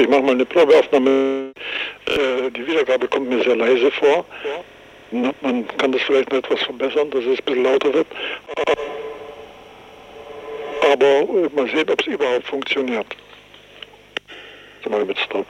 ich mache mal eine Probeaufnahme. Äh, die Wiedergabe kommt mir sehr leise vor. Na, man kann das vielleicht noch etwas verbessern, dass es ein bisschen lauter wird. Aber äh, mal sehen, ob es überhaupt funktioniert. So mal mit Stop.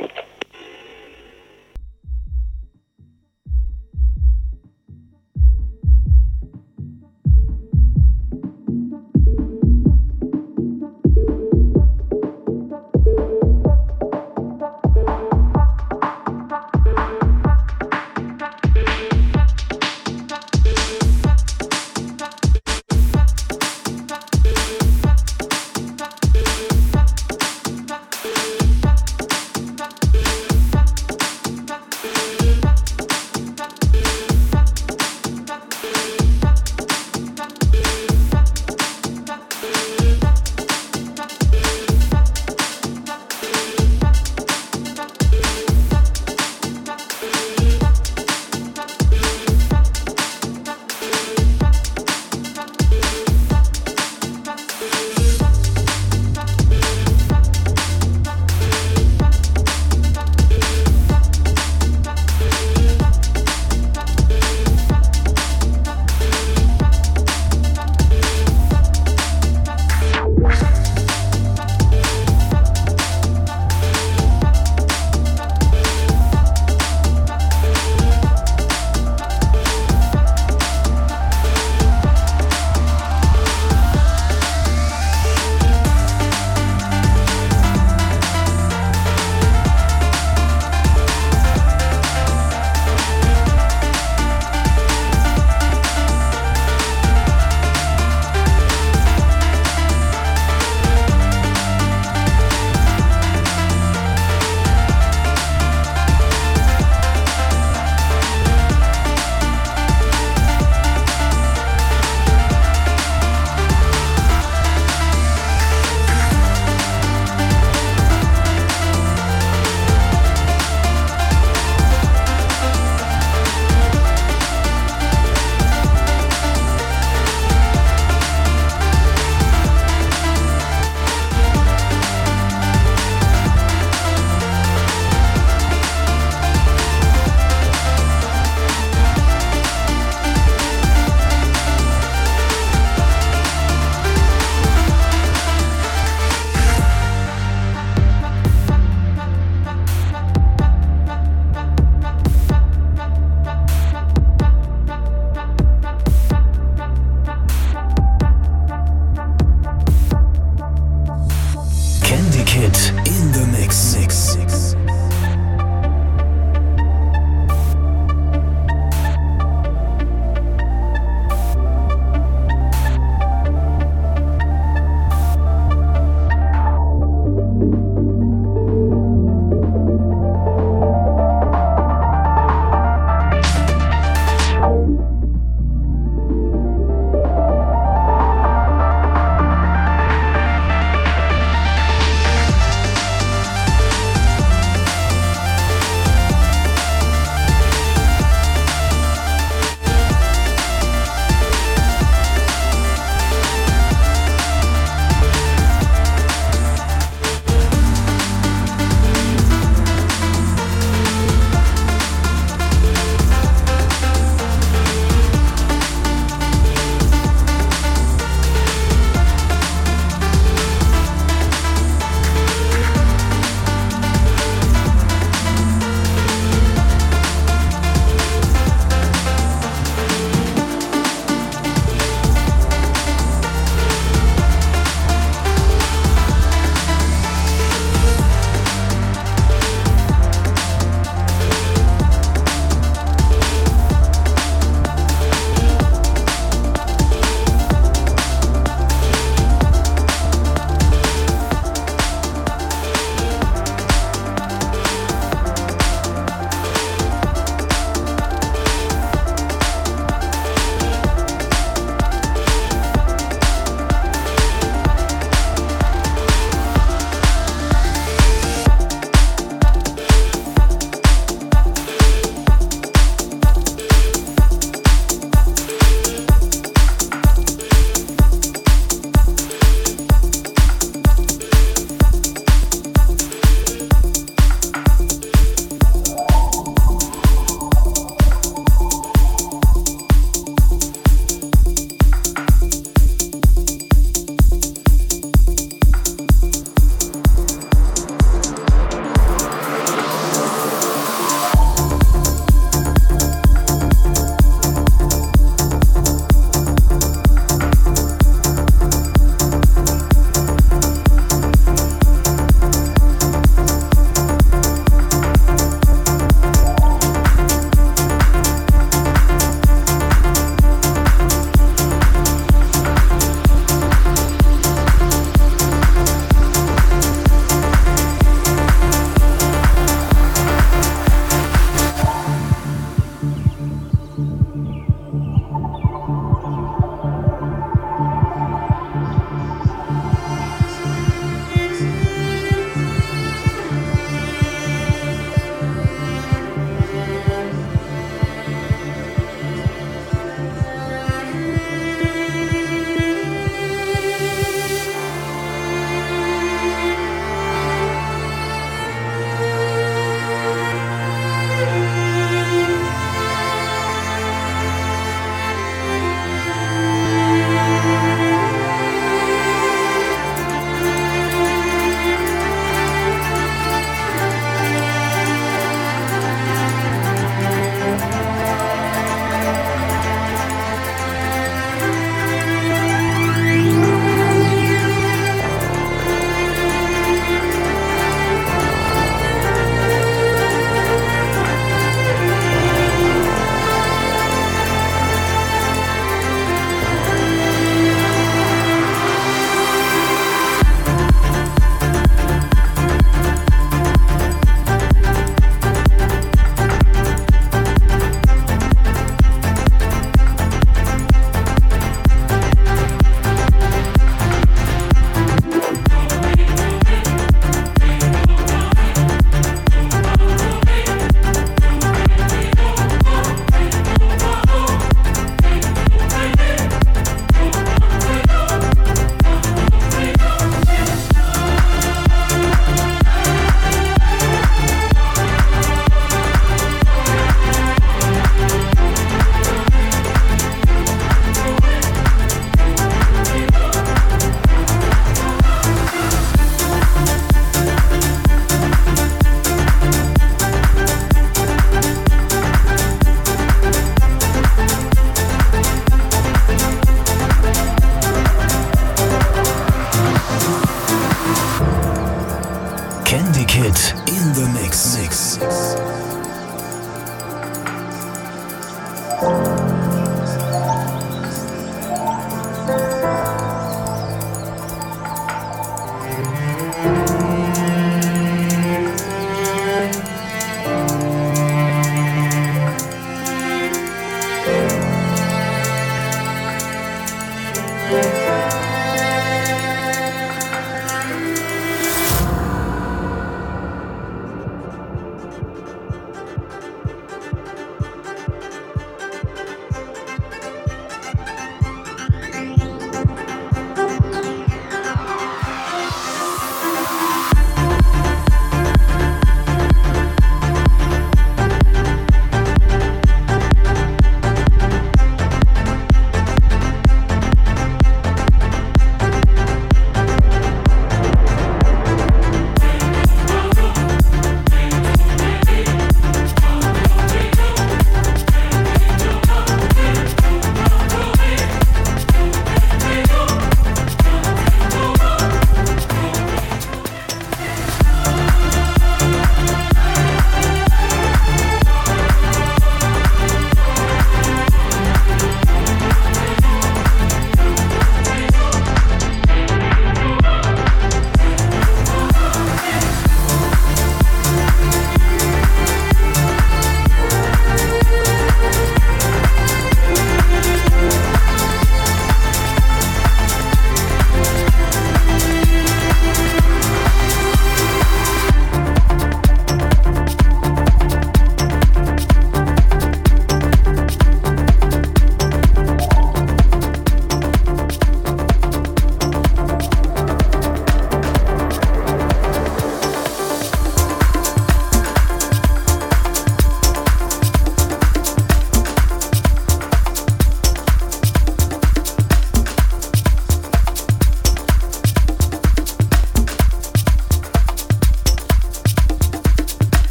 Hit in the Mix. mix.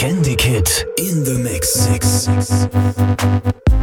Candy Kid in the mix. mix.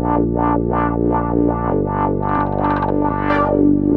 啦啦啦啦啦啦啦啦啦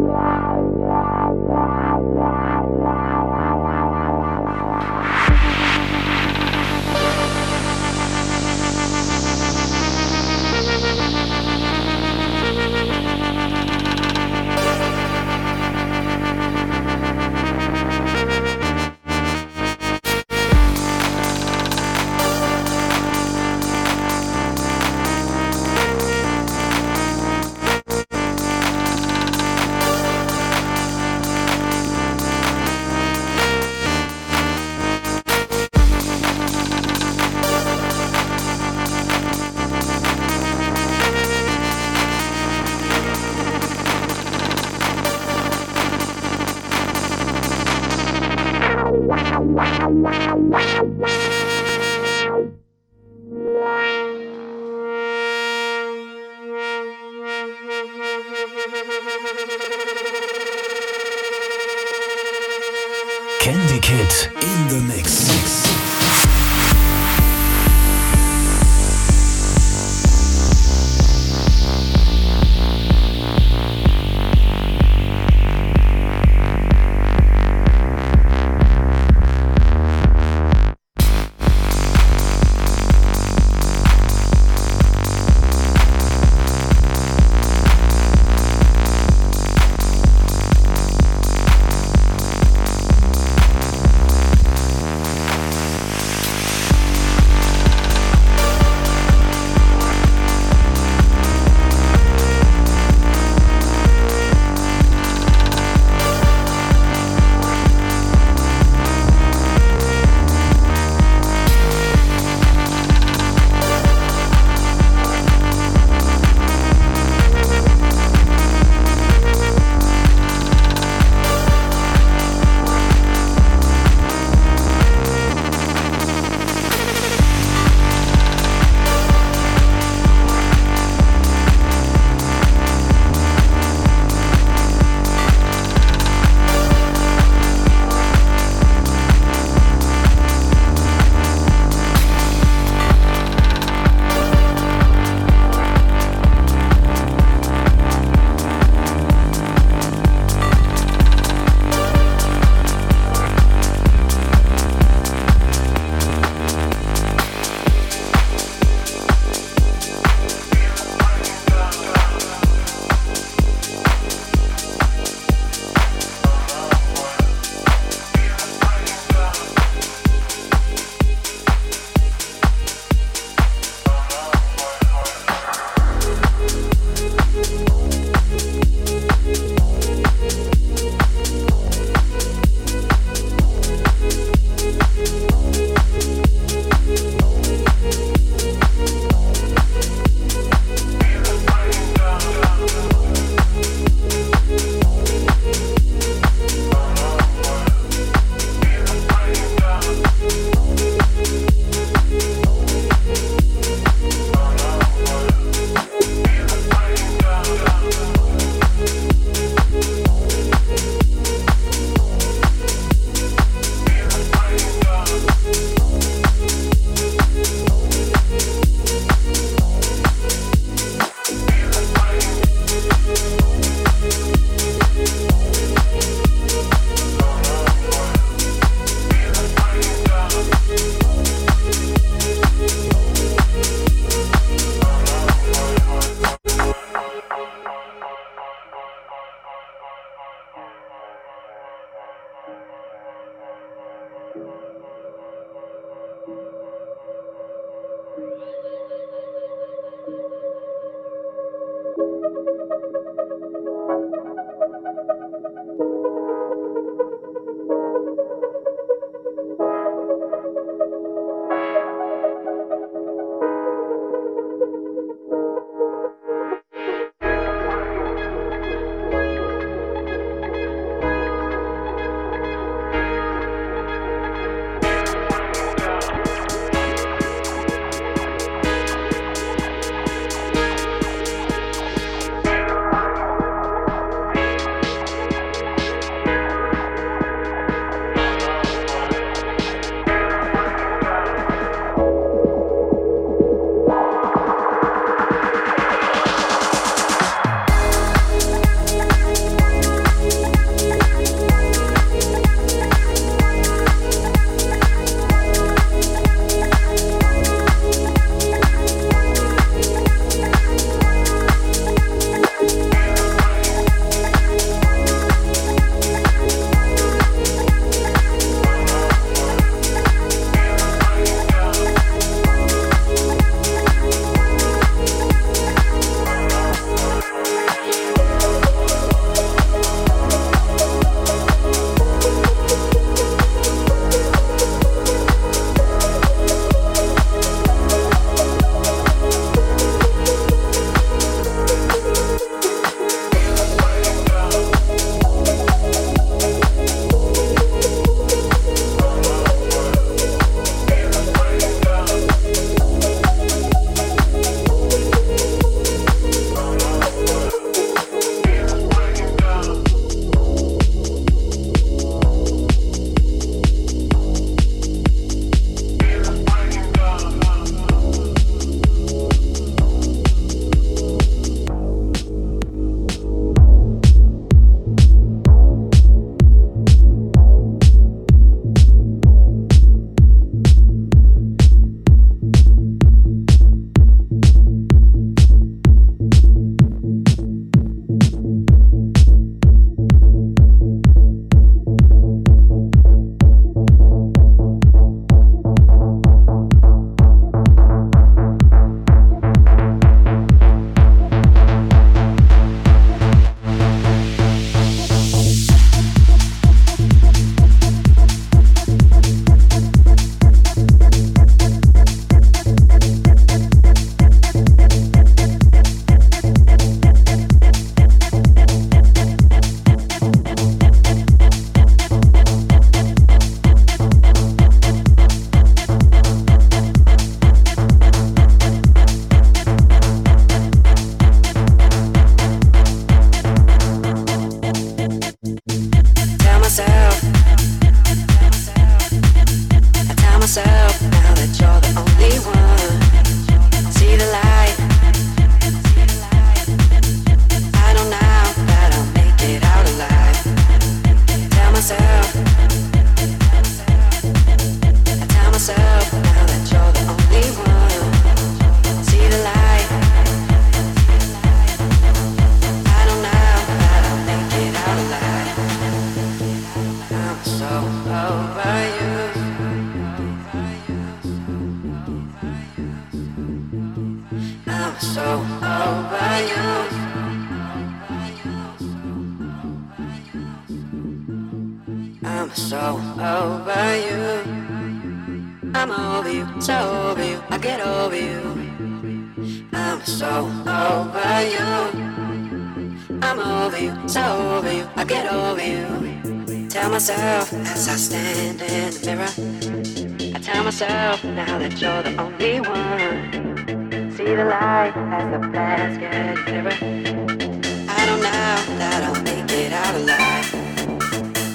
myself as I stand in the mirror. I tell myself now that you're the only one. See the light as the plans get clearer. I don't know that I'll make it out alive.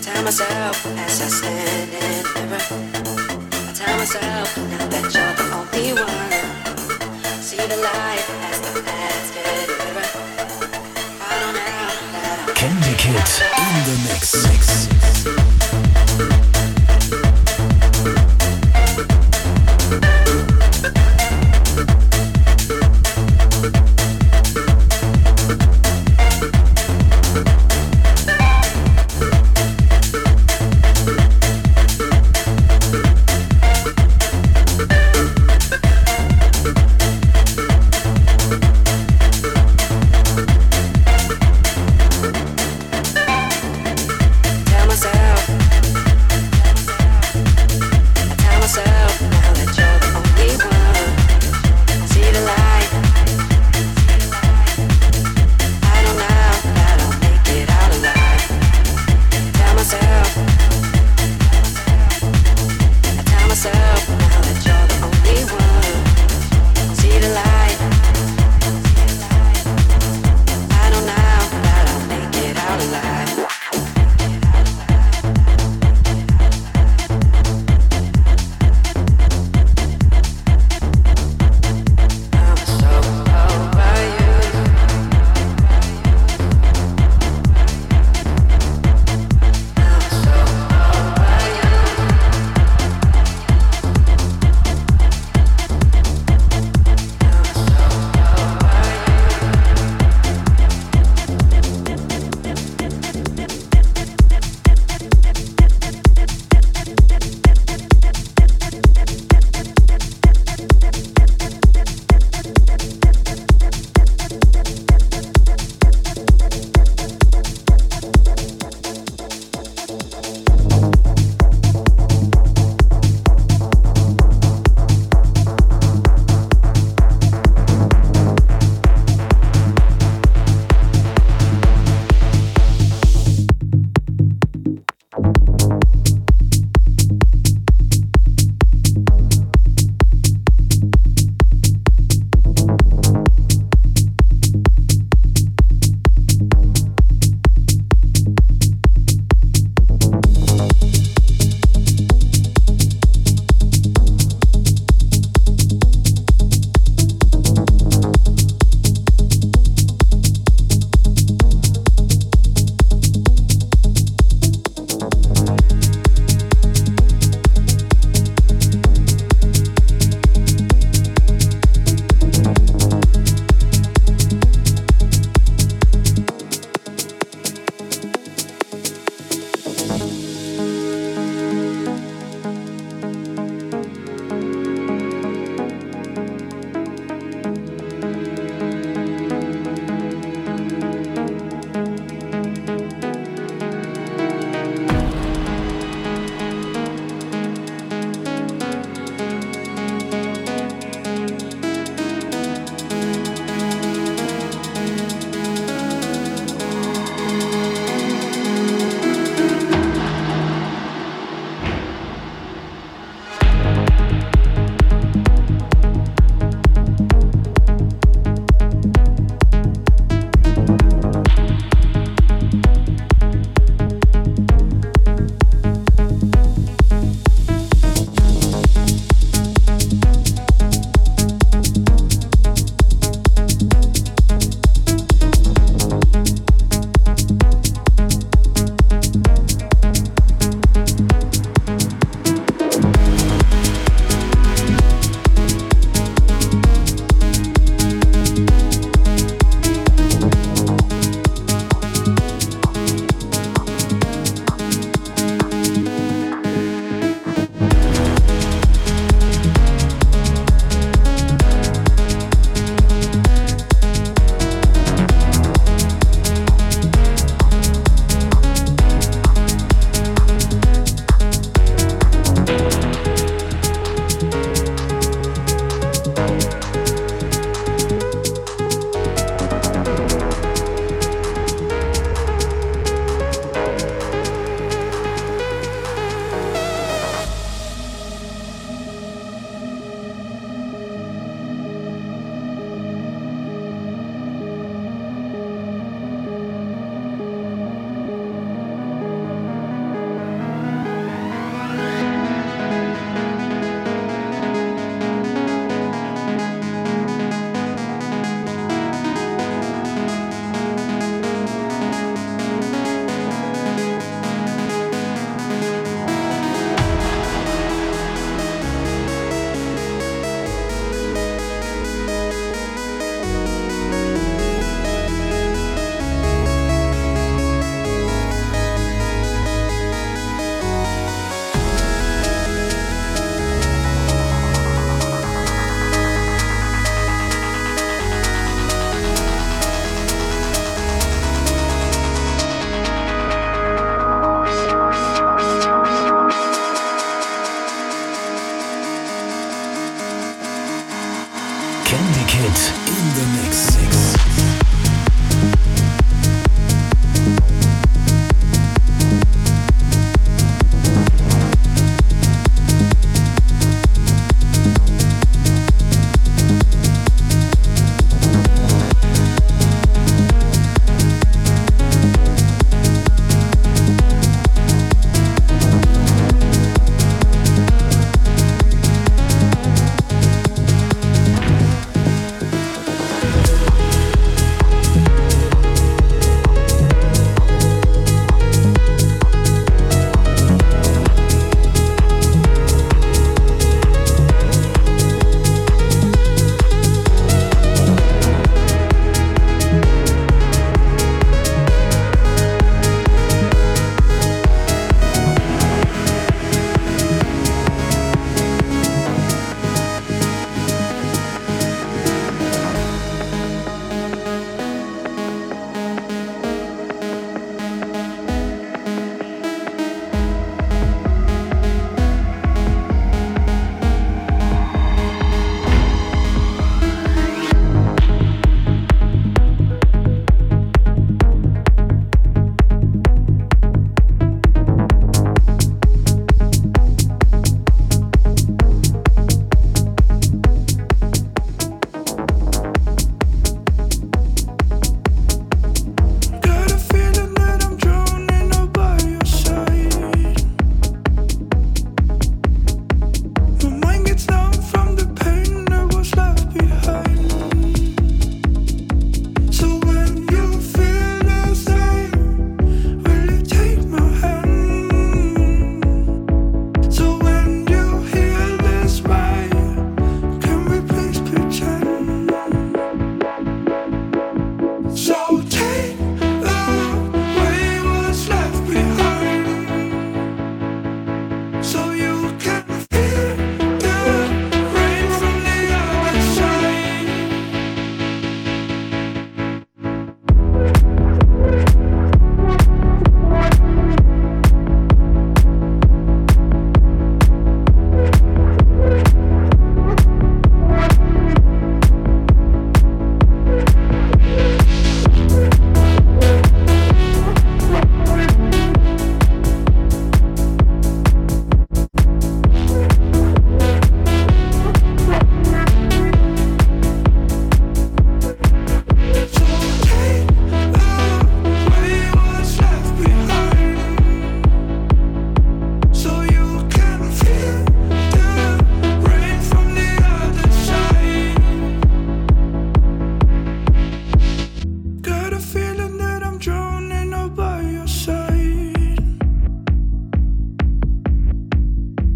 Tell myself as I stand in the mirror. I tell myself now that you're the only one. See the light as the plans get clearer. I don't know that I'll Candy Kid in the mix.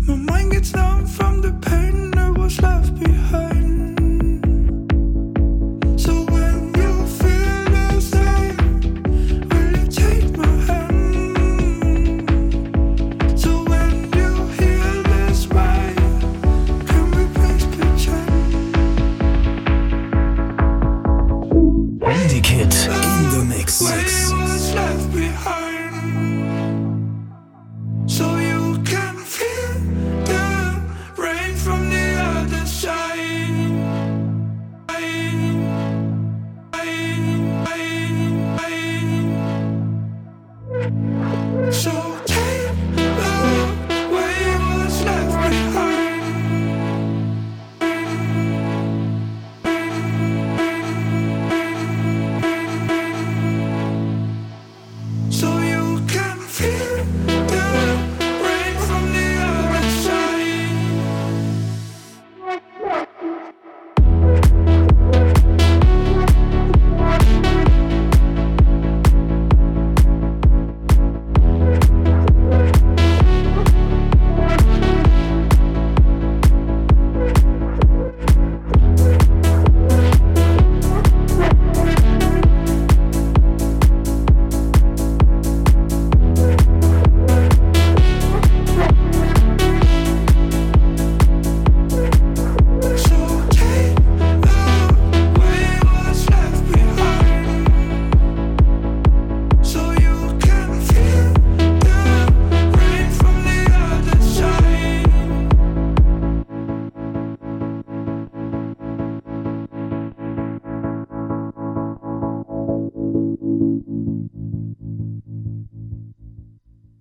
My mind gets numb from the pain that was left behind.